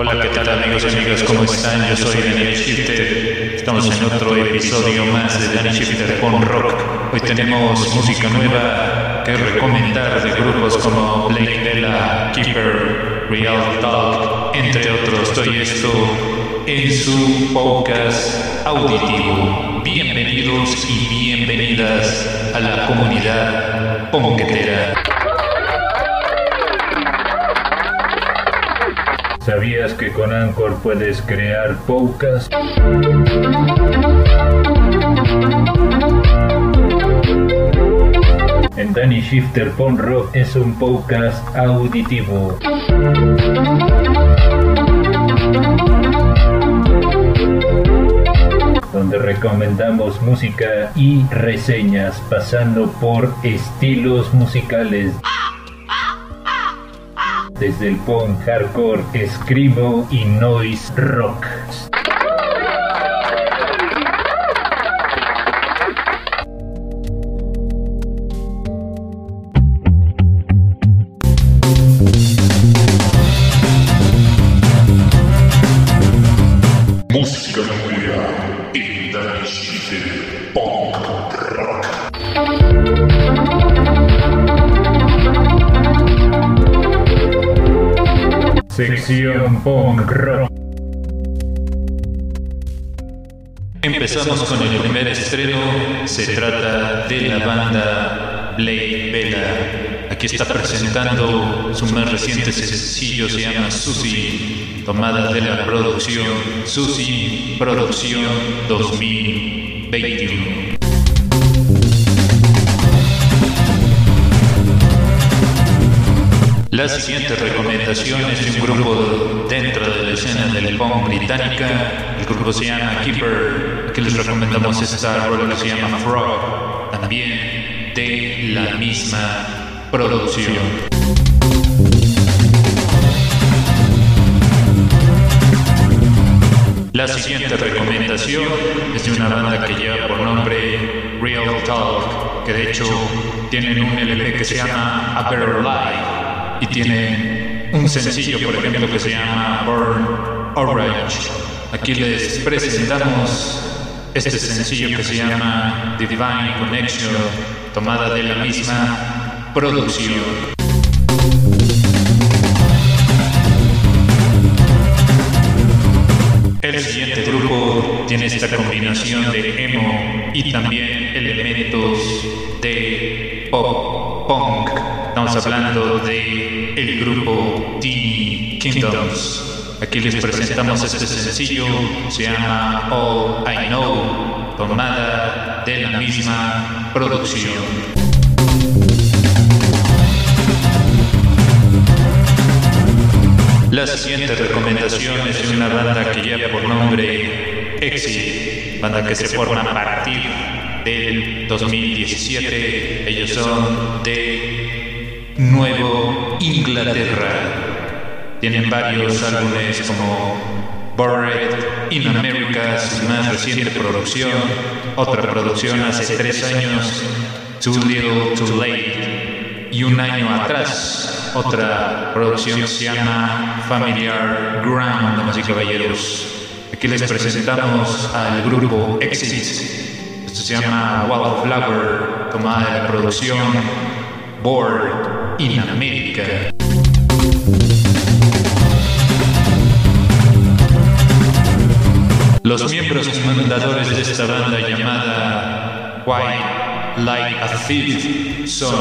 Hola, ¿qué tal amigos y amigas? ¿Cómo están? Yo soy Daniel Shifter. Estamos en otro episodio más de Daniel Shifter con Rock. Hoy tenemos música nueva que recomendar de grupos como Blake Della, Keeper, Real Talk, entre otros. Todo esto en su podcast auditivo. Bienvenidos y bienvenidas a la comunidad ponquetera. ¿Sabías que con Anchor puedes crear podcast? En Danny Shifter Pon Rock es un podcast auditivo. donde recomendamos música y reseñas pasando por estilos musicales desde el punk hardcore, screamo y noise rock. Música Danny Shifter Punk Sección punk rock. Empezamos con el primer estreno. Se trata de la banda Blade Vela. Aquí está presentando su más reciente sencillo, se llama Susi, tomada de la producción Susi Producción 2021. La siguiente recomendación es de un grupo dentro de la escena del punk británica. El grupo se llama Keeper, que les recomendamos esta rola que se llama Frog, también de la misma producción. La siguiente recomendación es de una banda que lleva por nombre Real Talk, que de hecho tienen un LP que se llama A Better Life y tiene un sencillo, por ejemplo, que se llama Burn Orange. Aquí les presentamos este sencillo que se llama The Divine Connection, tomada de la misma producción. El siguiente grupo tiene esta combinación de emo y también elementos de pop punk. Estamos hablando de el grupo Teeny Kingdoms. Aquí les presentamos este sencillo, se llama All I Know, tomada de la misma producción. La siguiente recomendación es de una banda que lleva por nombre Exit, banda que se forma a partir del 2017. Ellos son de Nuevo Inglaterra. Tienen varios álbumes como Buried in America, su más reciente producción, otra producción hace tres años, Too Little Too Late, y un año atrás otra producción se llama Familiar Ground, damas y caballeros. Aquí les presentamos al grupo Exit. Se llama Wildflower, tomada de la producción Board in America. Los miembros fundadores de esta banda llamada White Like a Thief son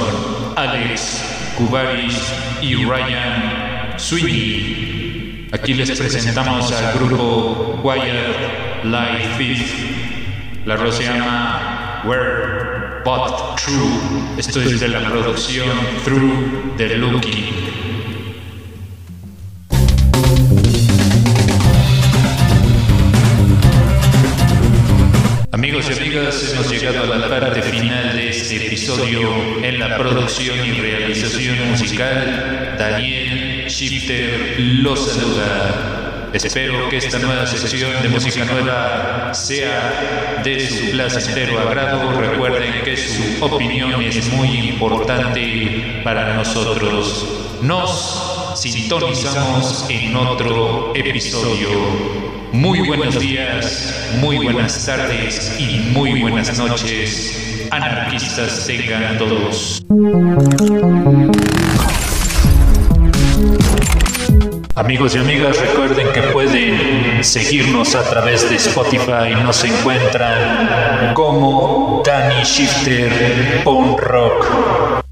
Alex Kubaris y Ryan Sweeney. Aquí les presentamos al grupo Wyatt Like Thief. La rola se llama Where But True. Esto es de la producción Through the Looking. Amigos y amigas, hemos llegado a la parte final de este episodio en la producción y realización musical. Daniel Shifter los saluda. Espero que esta nueva sección de música nueva sea de su placentero agrado. Recuerden que su opinión es muy importante para nosotros. Nos sintonizamos en otro episodio. Muy buenos días, muy buenas tardes y muy buenas noches. Anarquistas tengan todos. Amigos y amigas, recuerden que pueden seguirnos a través de Spotify. Nos encuentran como Danny Shifter Punk Rock.